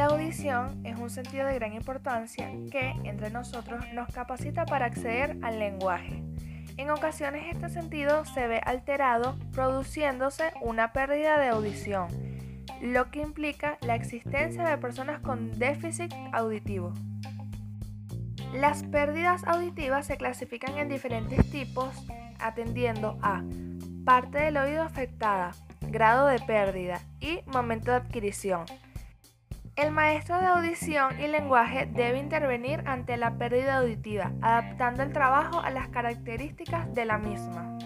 audición es un sentido de gran importancia que, entre nosotros, nos capacita para acceder al lenguaje. En ocasiones este sentido se ve alterado produciéndose una pérdida de audición, lo que implica la existencia de personas con déficit auditivo. Las pérdidas auditivas se clasifican en diferentes tipos atendiendo a parte del oído afectada, grado de pérdida y momento de adquisición. El maestro de audición y lenguaje debe intervenir ante la pérdida auditiva, adaptando el trabajo a las características de la misma.